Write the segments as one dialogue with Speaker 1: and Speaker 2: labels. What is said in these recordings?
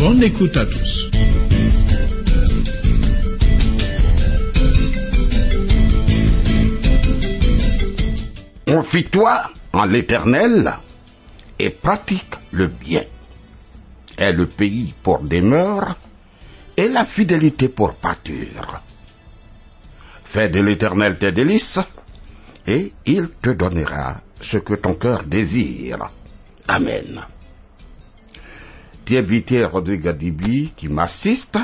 Speaker 1: Bonne écoute à tous.
Speaker 2: Confie-toi en l'éternel et pratique le bien. Est le pays pour demeure et la fidélité pour pâture. Fais de l'éternel tes délices et il te donnera ce que ton cœur désire. Amen. Thierry Rodrigue Dibi, qui m'assiste,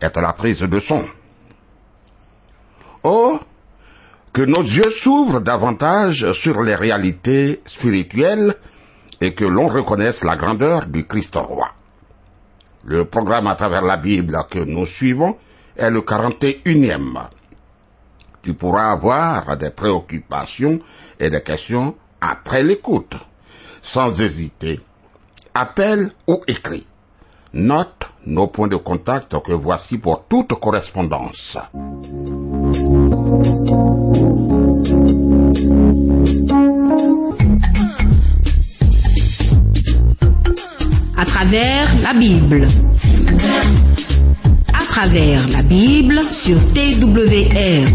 Speaker 2: est à la prise de son. Oh, que nos yeux s'ouvrent davantage sur les réalités spirituelles et que l'on reconnaisse la grandeur du Christ roi. Le programme à travers la Bible que nous suivons est le 41e. Tu pourras avoir des préoccupations et des questions après l'écoute. Sans hésiter, appelle ou écris. Note nos points de contact que voici pour toute correspondance.
Speaker 3: à travers la Bible. À travers la Bible sur TWR.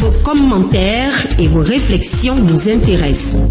Speaker 3: Vos commentaires et vos réflexions nous intéressent.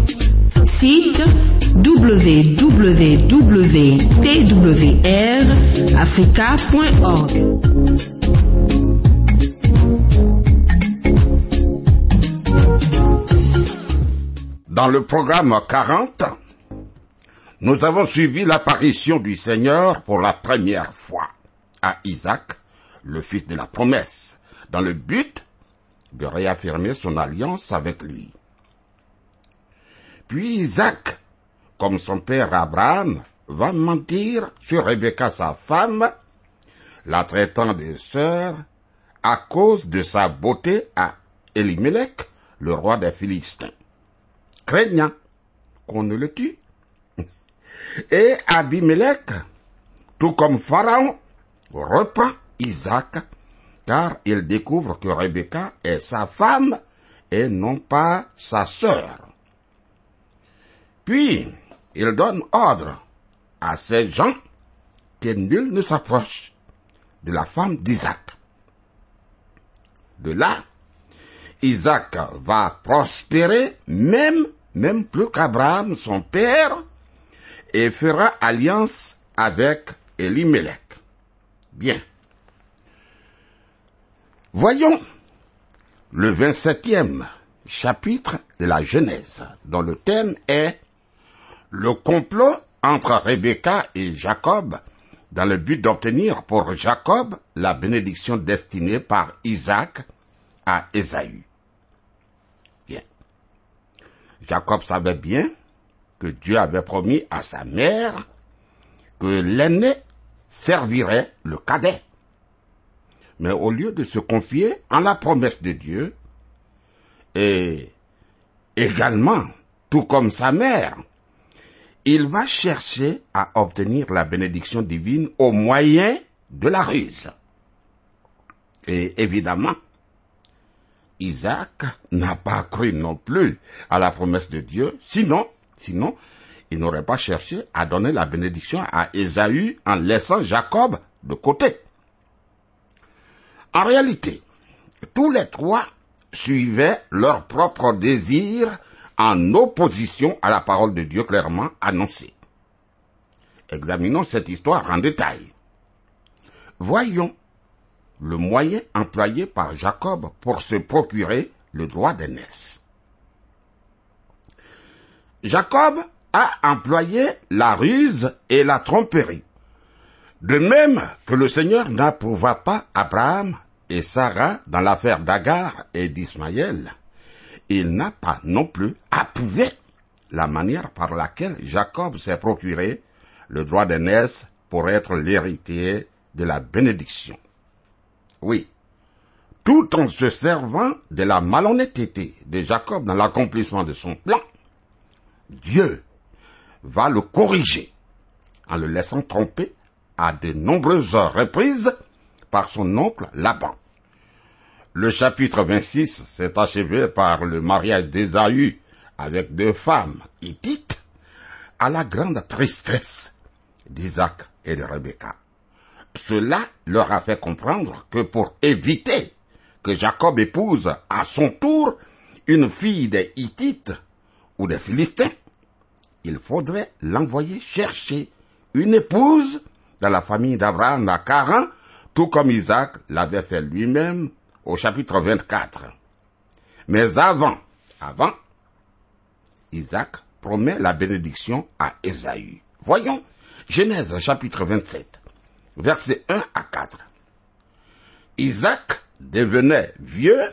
Speaker 3: Site www.twrafrica.org.
Speaker 2: Dans le programme 40, nous avons suivi l'apparition du Seigneur pour la première fois à Isaac, le fils de la promesse, dans le but de réaffirmer son alliance avec lui. Puis Isaac, comme son père Abraham, va mentir sur Rebecca sa femme, la traitant de sœur, à cause de sa beauté à Elimelech, le roi des Philistins, craignant qu'on ne le tue. Et Abimelech, tout comme Pharaon, reprend Isaac, car il découvre que Rebecca est sa femme et non pas sa sœur. Puis, il donne ordre à ces gens que nul ne s'approche de la femme d'Isaac. De là, Isaac va prospérer même, même plus qu'Abraham, son père, et fera alliance avec Elimelech. Bien. Voyons le 27e chapitre de la Genèse, dont le thème est le complot entre Rebecca et Jacob dans le but d'obtenir pour Jacob la bénédiction destinée par Isaac à Ésaü. Bien. Jacob savait bien que Dieu avait promis à sa mère que l'aîné servirait le cadet. Mais au lieu de se confier en la promesse de Dieu, et également, tout comme sa mère, il va chercher à obtenir la bénédiction divine au moyen de la ruse. Et évidemment, Isaac n'a pas cru non plus à la promesse de Dieu, sinon, sinon, il n'aurait pas cherché à donner la bénédiction à Ésaü en laissant Jacob de côté. En réalité, tous les trois suivaient leur propre désir en opposition à la parole de Dieu clairement annoncée. Examinons cette histoire en détail. Voyons le moyen employé par Jacob pour se procurer le droit d'aînesse. Jacob a employé la ruse et la tromperie. De même que le Seigneur n'approuva pas Abraham et Sarah dans l'affaire d'Agar et d'Ismaël, il n'a pas non plus approuvé la manière par laquelle Jacob s'est procuré le droit d'aînesse pour être l'héritier de la bénédiction. Oui, tout en se servant de la malhonnêteté de Jacob dans l'accomplissement de son plan, Dieu va le corriger en le laissant tromper à de nombreuses reprises par son oncle Laban. Le chapitre 26 s'est achevé par le mariage d'Ésaü avec deux femmes hittites à la grande tristesse d'Isaac et de Rebecca. Cela leur a fait comprendre que pour éviter que Jacob épouse à son tour une fille des Hittites ou des Philistins, il faudrait l'envoyer chercher une épouse dans la famille d'Abraham à Caran, tout comme Isaac l'avait fait lui-même au chapitre 24. Mais avant, avant, Isaac promet la bénédiction à Ésaü. Voyons, Genèse chapitre 27, versets 1 à 4. Isaac devenait vieux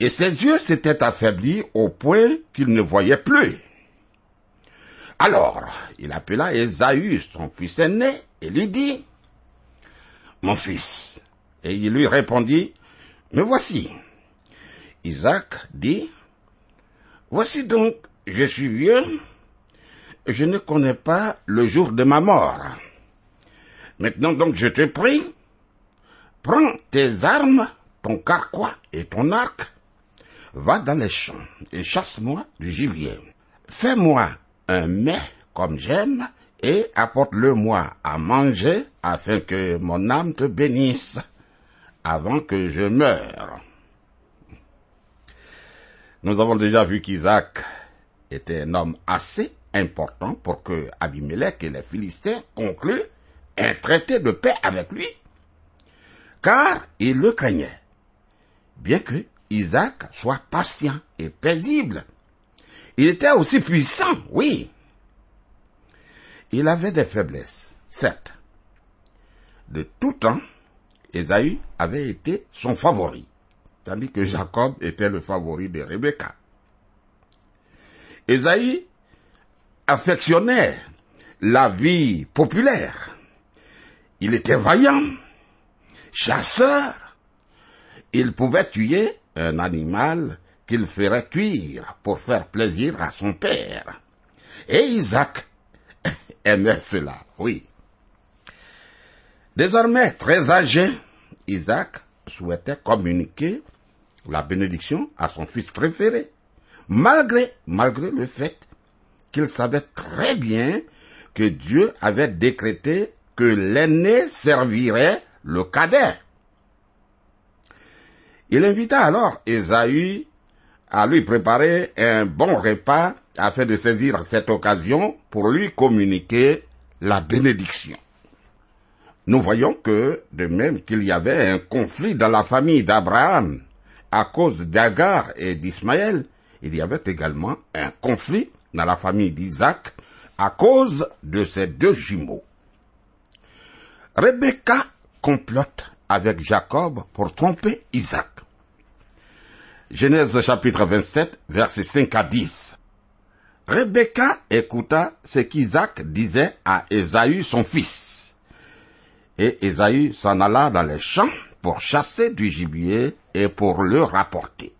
Speaker 2: et ses yeux s'étaient affaiblis au point qu'il ne voyait plus. Alors, il appela Ésaü, son fils aîné, et lui dit, Mon fils. Et il lui répondit, Me voici. Isaac dit, Voici donc, je suis vieux, je ne connais pas le jour de ma mort. Maintenant donc je te prie, prends tes armes, ton carquois et ton arc, va dans les champs et chasse-moi du gibier. Fais-moi un mets comme j'aime et apporte-le-moi à manger afin que mon âme te bénisse avant que je meure. Nous avons déjà vu qu'Isaac était un homme assez important pour que Abimelech et les Philistins concluent un traité de paix avec lui, car ils le craignaient, bien que Isaac soit patient et paisible. Il était aussi puissant, oui. Il avait des faiblesses, certes. De tout temps, Esaü avait été son favori, tandis que Jacob était le favori de Rebecca. Esaü affectionnait la vie populaire. Il était vaillant, chasseur. Il pouvait tuer un animal qu'il ferait cuire pour faire plaisir à son père. Et Isaac aimait cela, oui. Désormais très âgé, Isaac souhaitait communiquer la bénédiction à son fils préféré, malgré, malgré le fait qu'il savait très bien que Dieu avait décrété que l'aîné servirait le cadet. Il invita alors Ésaü à lui préparer un bon repas afin de saisir cette occasion pour lui communiquer la bénédiction. Nous voyons que, de même qu'il y avait un conflit dans la famille d'Abraham à cause d'Agar et d'Ismaël, il y avait également un conflit dans la famille d'Isaac à cause de ces deux jumeaux. Rebecca complote avec Jacob pour tromper Isaac. Genèse chapitre 27, versets 5 à 10. Rebecca écouta ce qu'Isaac disait à Ésaü son fils. Et Ésaü s'en alla dans les champs pour chasser du gibier et pour le rapporter.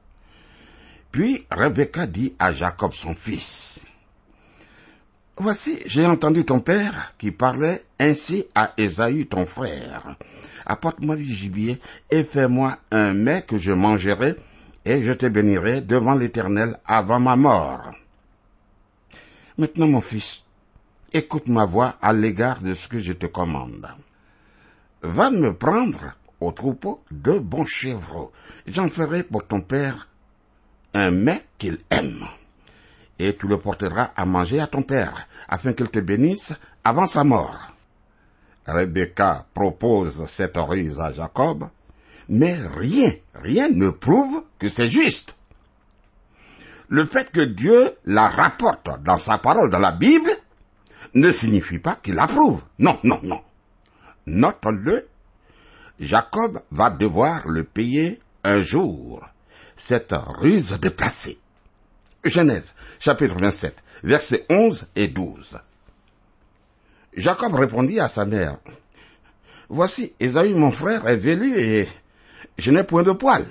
Speaker 2: Puis Rebecca dit à Jacob son fils, Voici, j'ai entendu ton père qui parlait ainsi à Ésaü ton frère. Apporte-moi du gibier et fais-moi un mets que je mangerai et je te bénirai devant l'Éternel avant ma mort. Maintenant, mon fils, écoute ma voix à l'égard de ce que je te commande. Va me prendre au troupeau deux bons chèvres. J'en ferai pour ton père un mets qu'il aime et tu le porteras à manger à ton père, afin qu'il te bénisse avant sa mort. Rebecca propose cette ruse à Jacob, mais rien, rien ne prouve que c'est juste. Le fait que Dieu la rapporte dans sa parole dans la Bible ne signifie pas qu'il approuve. Non, non, non. Note-le, Jacob va devoir le payer un jour, cette ruse déplacée. Genèse, chapitre 27, versets 11 et 12. Jacob répondit à sa mère, Voici, Esaü mon frère est velu et je n'ai point de poils.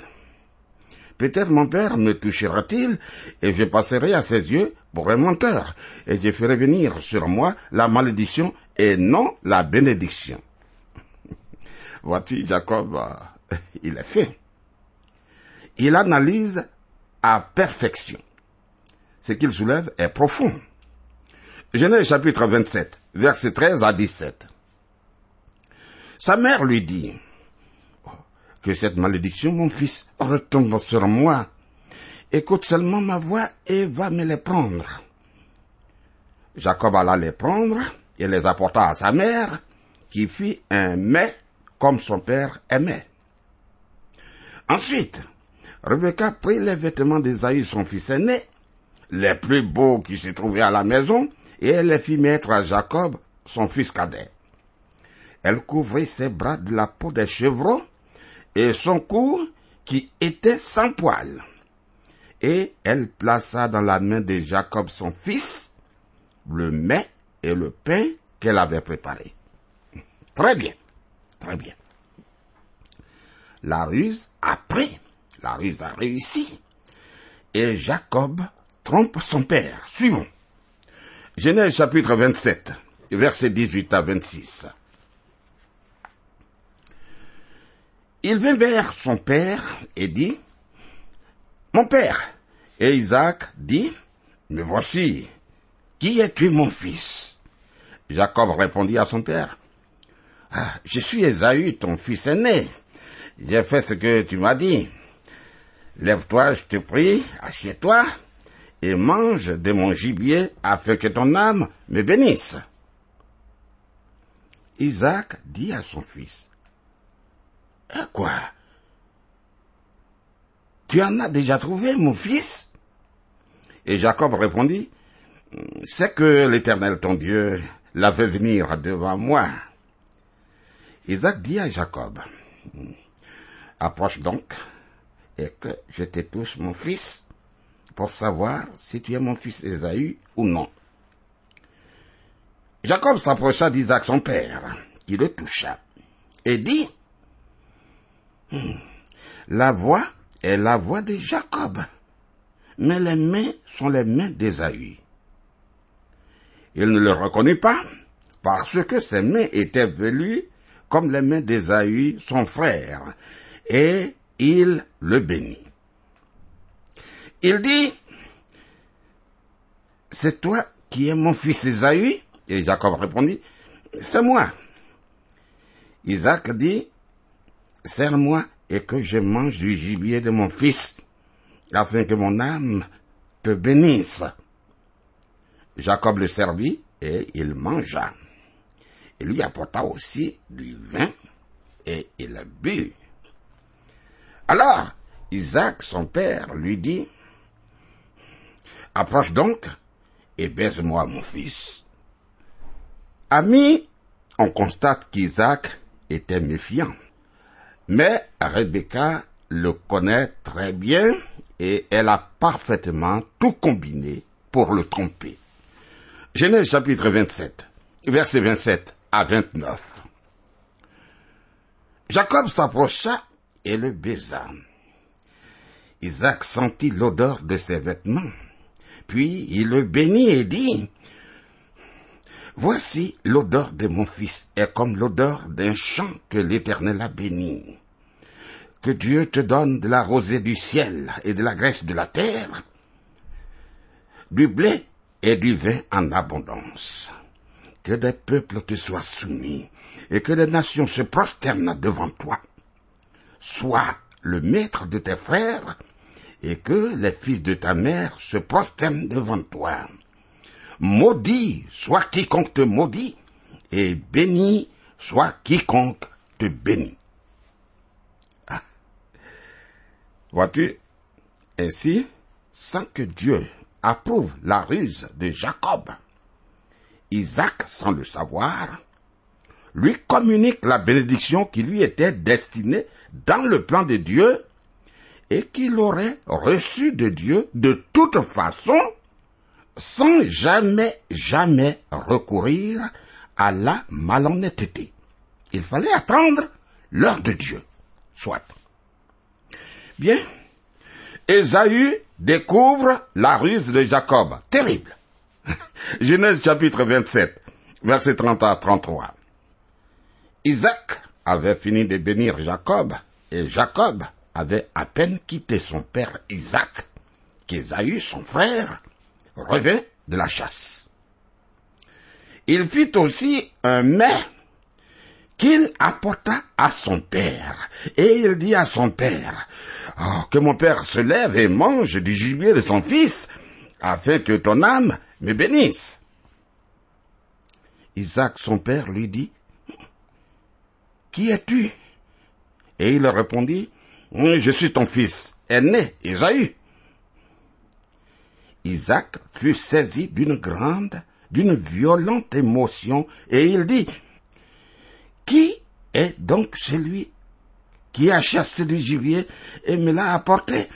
Speaker 2: Peut-être mon père me touchera-t-il et je passerai à ses yeux pour un menteur et je ferai venir sur moi la malédiction et non la bénédiction. Vois-tu, Jacob, euh, il est fait. Il analyse à perfection. Ce qu'il soulève est profond. Genèse chapitre 27, versets 13 à 17. Sa mère lui dit, que cette malédiction, mon fils, retombe sur moi. Écoute seulement ma voix et va me les prendre. Jacob alla les prendre et les apporta à sa mère, qui fit un mets comme son père aimait. Ensuite, Rebecca prit les vêtements d'Esaü, son fils aîné, les plus beaux qui se trouvaient à la maison, et elle les fit mettre à Jacob, son fils cadet. Elle couvrit ses bras de la peau des chevreaux, et son cou qui était sans poil. Et elle plaça dans la main de Jacob son fils le mets et le pain qu'elle avait préparé. Très bien, très bien. La ruse a pris, la ruse a réussi. Et Jacob trompe son père. Suivons. Genèse chapitre 27, versets 18 à 26. Il vint vers son père et dit, Mon père. Et Isaac dit, Me voici. Qui es-tu, mon fils? Jacob répondit à son père, Je suis Esaü, ton fils aîné. J'ai fait ce que tu m'as dit. Lève-toi, je te prie, assieds-toi, et mange de mon gibier afin que ton âme me bénisse. Isaac dit à son fils, eh, Quoi? Tu en as déjà trouvé, mon fils Et Jacob répondit, C'est que l'Éternel ton Dieu l'a fait venir devant moi. Isaac dit à Jacob, Approche donc, et que je te touche, mon fils, pour savoir si tu es mon fils Esaü ou non. Jacob s'approcha d'Isaac son père, qui le toucha, et dit, Hmm. La voix est la voix de Jacob, mais les mains sont les mains d'Esaü. Il ne le reconnut pas, parce que ses mains étaient velues comme les mains d'Esaü, son frère, et il le bénit. Il dit, c'est toi qui es mon fils Esaü? Et Jacob répondit, c'est moi. Isaac dit, serre-moi et que je mange du gibier de mon fils, afin que mon âme te bénisse. Jacob le servit et il mangea. Il lui apporta aussi du vin et il but. Alors, Isaac, son père, lui dit, Approche donc et baise-moi mon fils. Ami, on constate qu'Isaac était méfiant. Mais Rebecca le connaît très bien et elle a parfaitement tout combiné pour le tromper. Genèse chapitre 27, versets 27 à 29. Jacob s'approcha et le baisa. Isaac sentit l'odeur de ses vêtements, puis il le bénit et dit, Voici l'odeur de mon fils est comme l'odeur d'un champ que l'Éternel a béni. Que Dieu te donne de la rosée du ciel et de la graisse de la terre, du blé et du vin en abondance. Que des peuples te soient soumis et que des nations se prosternent devant toi. Sois le maître de tes frères et que les fils de ta mère se prosternent devant toi maudit soit quiconque te maudit, et béni soit quiconque te bénit. Ah. Vois-tu, ainsi, sans que Dieu approuve la ruse de Jacob, Isaac, sans le savoir, lui communique la bénédiction qui lui était destinée dans le plan de Dieu et qu'il aurait reçu de Dieu de toute façon sans jamais, jamais recourir à la malhonnêteté. Il fallait attendre l'heure de Dieu. Soit. Bien. Ésaü découvre la ruse de Jacob. Terrible. Genèse chapitre 27, verset 30 à 33. Isaac avait fini de bénir Jacob, et Jacob avait à peine quitté son père Isaac, qu'Ésaü, son frère, revint de la chasse. Il fit aussi un mets qu'il apporta à son père. Et il dit à son père, oh, que mon père se lève et mange du gibier de son fils, afin que ton âme me bénisse. Isaac, son père, lui dit, Qui es-tu? Et il répondit, Je suis ton fils, aîné, Isaïe. Isaac fut saisi d'une grande, d'une violente émotion, et il dit, Qui est donc celui qui a chassé du gibier et me l'a apporté?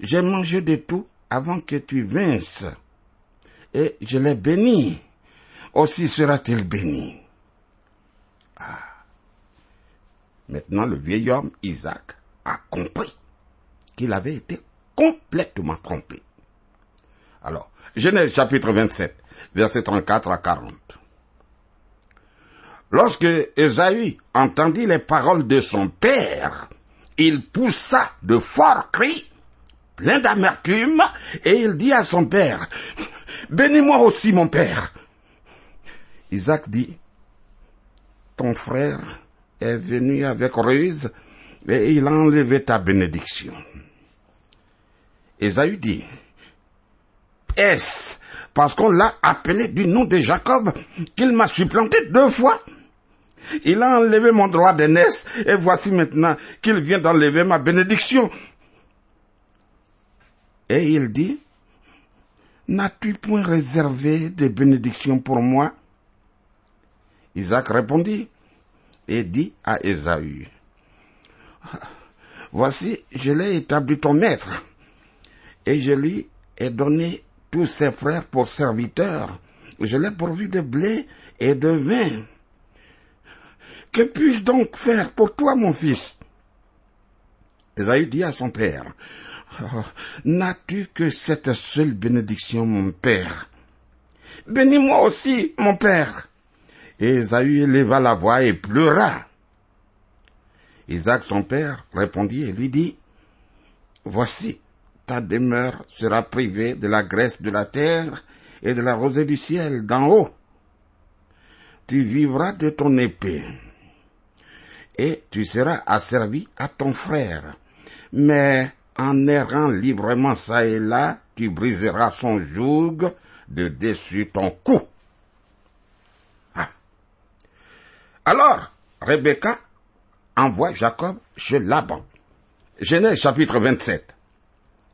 Speaker 2: J'ai mangé de tout avant que tu vinsses, et je l'ai béni. Aussi sera-t-il béni. Ah. Maintenant, le vieil homme Isaac a compris qu'il avait été complètement trompé. Alors, Genèse chapitre 27, verset 34 à 40. Lorsque Esaü entendit les paroles de son père, il poussa de forts cris, plein d'amertume, et il dit à son père, Bénis-moi aussi, mon père. Isaac dit, Ton frère est venu avec ruse, et il a enlevé ta bénédiction. Esaü dit, est-ce parce qu'on l'a appelé du nom de Jacob qu'il m'a supplanté deux fois? Il a enlevé mon droit d'aînesse et voici maintenant qu'il vient d'enlever ma bénédiction. Et il dit, N'as-tu point réservé des bénédictions pour moi? Isaac répondit et dit à Ésaü, Voici, je l'ai établi ton maître, et je lui ai donné tous ses frères pour serviteurs. Je l'ai pourvu de blé et de vin. Que puis-je donc faire pour toi, mon fils? Esaü dit à son père, oh, N'as-tu que cette seule bénédiction, mon père? Bénis-moi aussi, mon père. Et Esaü éleva la voix et pleura. Isaac, son père, répondit et lui dit, Voici, ta demeure sera privée de la graisse de la terre et de la rosée du ciel d'en haut. Tu vivras de ton épée, et tu seras asservi à ton frère. Mais en errant librement ça et là, tu briseras son joug de dessus ton cou. Ah. Alors, Rebecca envoie Jacob chez Laban. Genèse chapitre 27,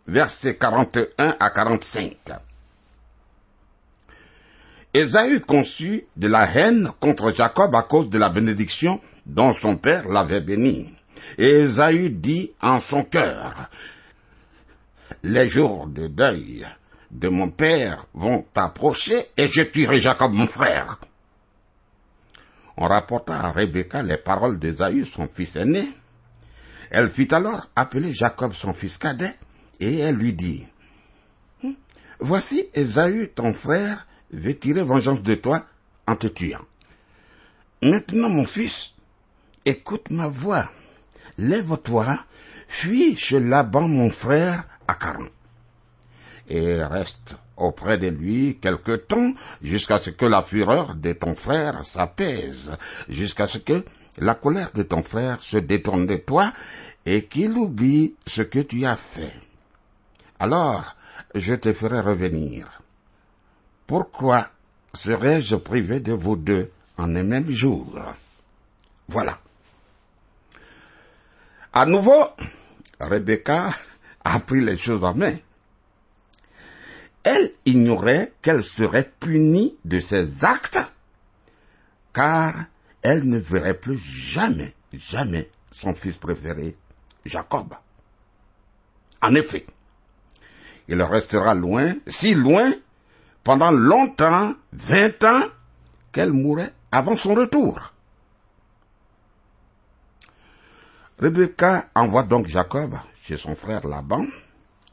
Speaker 2: versets 41 à 45. Ésaü conçut de la haine contre Jacob à cause de la bénédiction dont son père l'avait béni. Et Ésaü dit en son cœur, les jours de deuil de mon père vont approcher et je tuerai Jacob mon frère. On rapporta à Rebecca les paroles d'Ésaü, son fils aîné. Elle fit alors appeler Jacob son fils cadet et elle lui dit, Voici Ésaü, ton frère, veut tirer vengeance de toi en te tuant. Maintenant, mon fils, écoute ma voix. Lève-toi, fuis chez Laban, mon frère, à Caron. Et reste auprès de lui quelque temps jusqu'à ce que la fureur de ton frère s'apaise, jusqu'à ce que la colère de ton frère se détourne de toi et qu'il oublie ce que tu as fait. Alors, je te ferai revenir. Pourquoi serais-je privé de vous deux en un même jour? Voilà. À nouveau, Rebecca a pris les choses en main. Elle ignorait qu'elle serait punie de ses actes, car elle ne verrait plus jamais, jamais son fils préféré, Jacob. En effet, il restera loin, si loin, pendant longtemps, vingt ans, qu'elle mourrait avant son retour. Rebecca envoie donc Jacob chez son frère Laban,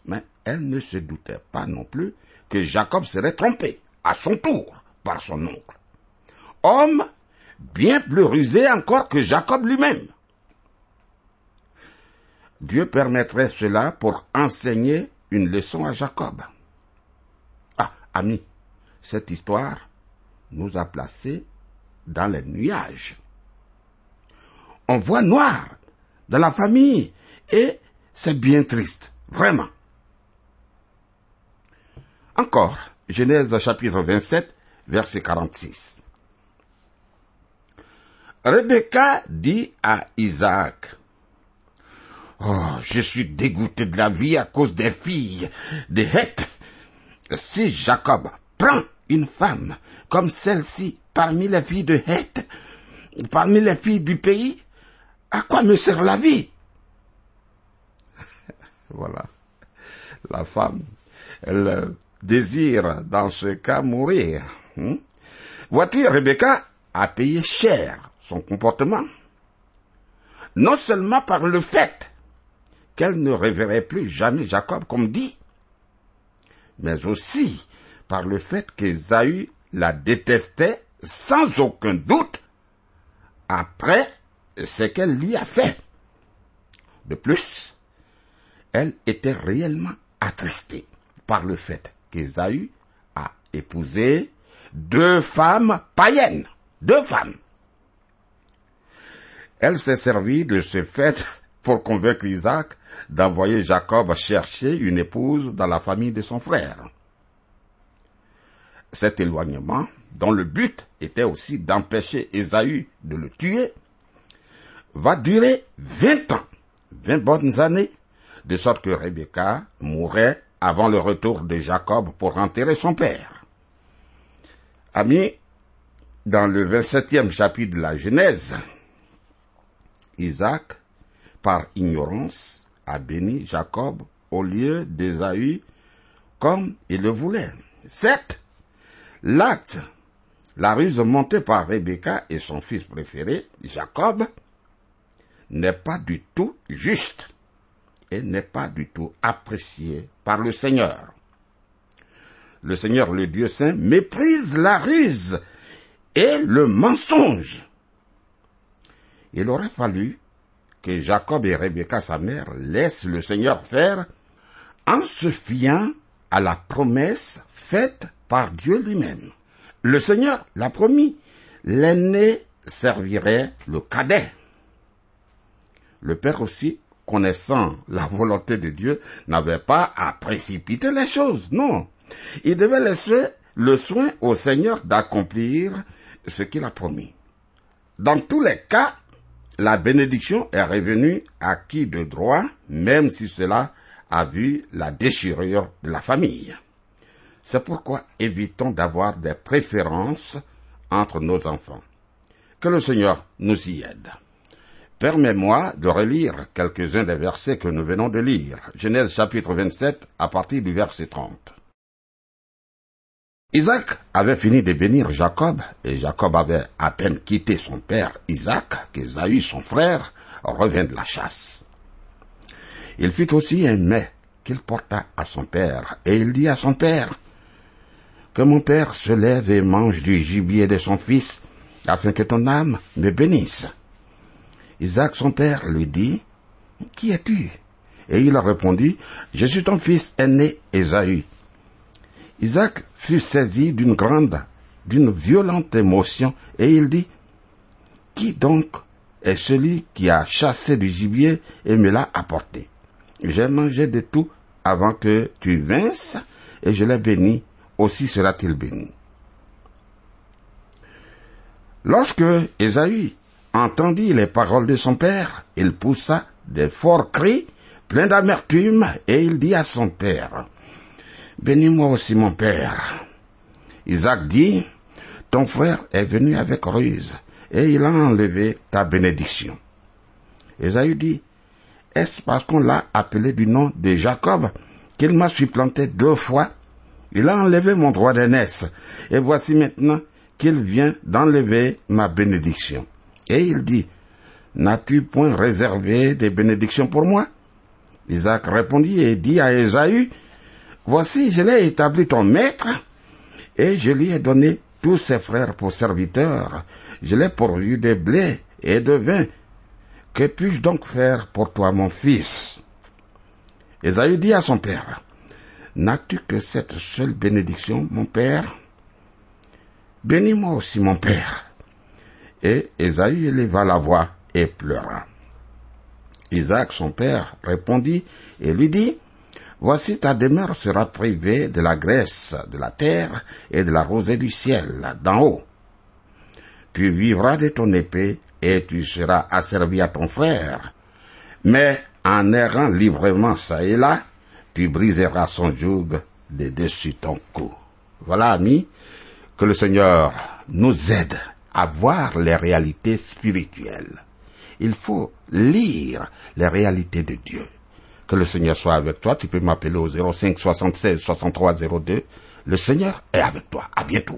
Speaker 2: mais elle ne se doutait pas non plus que Jacob serait trompé à son tour par son oncle. Homme bien plus rusé encore que Jacob lui-même. Dieu permettrait cela pour enseigner une leçon à Jacob. Ah, ami, cette histoire nous a placés dans les nuages. On voit noir dans la famille et c'est bien triste, vraiment. Encore, Genèse chapitre 27, verset 46. Rebecca dit à Isaac, Oh, je suis dégoûté de la vie à cause des filles des Heth. Si Jacob prend une femme comme celle-ci parmi les filles de Heth, parmi les filles du pays, à quoi me sert la vie Voilà. La femme, elle désire dans ce cas mourir. Hmm? Vois-tu, Rebecca a payé cher son comportement. Non seulement par le fait qu'elle ne reverrait plus jamais Jacob comme dit, mais aussi par le fait qu'Ésaü la détestait sans aucun doute après ce qu'elle lui a fait. De plus, elle était réellement attristée par le fait qu'Ésaü a épousé deux femmes païennes. Deux femmes. Elle s'est servie de ce fait pour convaincre Isaac d'envoyer Jacob chercher une épouse dans la famille de son frère. Cet éloignement, dont le but était aussi d'empêcher Ésaü de le tuer, va durer vingt ans, vingt bonnes années, de sorte que Rebecca mourrait avant le retour de Jacob pour enterrer son père. Amis, dans le 27e chapitre de la Genèse, Isaac, par ignorance, a béni Jacob au lieu d'Ésaü comme il le voulait. Certes, l'acte, la ruse montée par Rebecca et son fils préféré, Jacob, n'est pas du tout juste et n'est pas du tout apprécié par le Seigneur. Le Seigneur, le Dieu saint, méprise la ruse et le mensonge. Il aurait fallu que Jacob et Rebecca, sa mère, laissent le Seigneur faire en se fiant à la promesse faite par Dieu lui-même. Le Seigneur l'a promis, l'aîné servirait le cadet. Le Père aussi, connaissant la volonté de Dieu, n'avait pas à précipiter les choses, non. Il devait laisser le soin au Seigneur d'accomplir ce qu'il a promis. Dans tous les cas, la bénédiction est revenue à qui de droit, même si cela a vu la déchirure de la famille. C'est pourquoi évitons d'avoir des préférences entre nos enfants. Que le Seigneur nous y aide. Permets-moi de relire quelques-uns des versets que nous venons de lire. Genèse chapitre 27 à partir du verset 30. Isaac avait fini de bénir Jacob, et Jacob avait à peine quitté son père Isaac, qu'Ésaü, son frère, revint de la chasse. Il fit aussi un mets qu'il porta à son père, et il dit à son père, que mon père se lève et mange du gibier de son fils, afin que ton âme me bénisse. Isaac, son père, lui dit, Qui es-tu? Et il a répondu, Je suis ton fils aîné Ésaü. Isaac fut saisi d'une grande, d'une violente émotion, et il dit, Qui donc est celui qui a chassé du gibier et me l'a apporté? J'ai mangé de tout avant que tu vinsses, et je l'ai béni, aussi sera-t-il béni. Lorsque Ésaü entendit les paroles de son père, il poussa des forts cris, pleins d'amertume, et il dit à son père, Bénis-moi aussi mon père. Isaac dit, Ton frère est venu avec ruse, et il a enlevé ta bénédiction. Esaü dit, Est-ce parce qu'on l'a appelé du nom de Jacob qu'il m'a supplanté deux fois? Il a enlevé mon droit d'aînesse, et voici maintenant qu'il vient d'enlever ma bénédiction. Et il dit, N'as-tu point réservé des bénédictions pour moi? Isaac répondit et dit à Esaü, Voici, je l'ai établi ton maître, et je lui ai donné tous ses frères pour serviteurs. Je l'ai pourvu de blé et de vin. Que puis-je donc faire pour toi, mon fils? Esaü dit à son père, N'as-tu que cette seule bénédiction, mon père? Bénis-moi aussi, mon père. Et Esaü éleva la voix et pleura. Isaac, son père, répondit et lui dit, Voici ta demeure sera privée de la graisse de la terre et de la rosée du ciel, d'en haut. Tu vivras de ton épée et tu seras asservi à ton frère. Mais en errant librement ça et là, tu briseras son joug de dessus ton cou. Voilà, amis, que le Seigneur nous aide à voir les réalités spirituelles. Il faut lire les réalités de Dieu. Que le Seigneur soit avec toi. Tu peux m'appeler au 05 76 63 02. Le Seigneur est avec toi. À bientôt.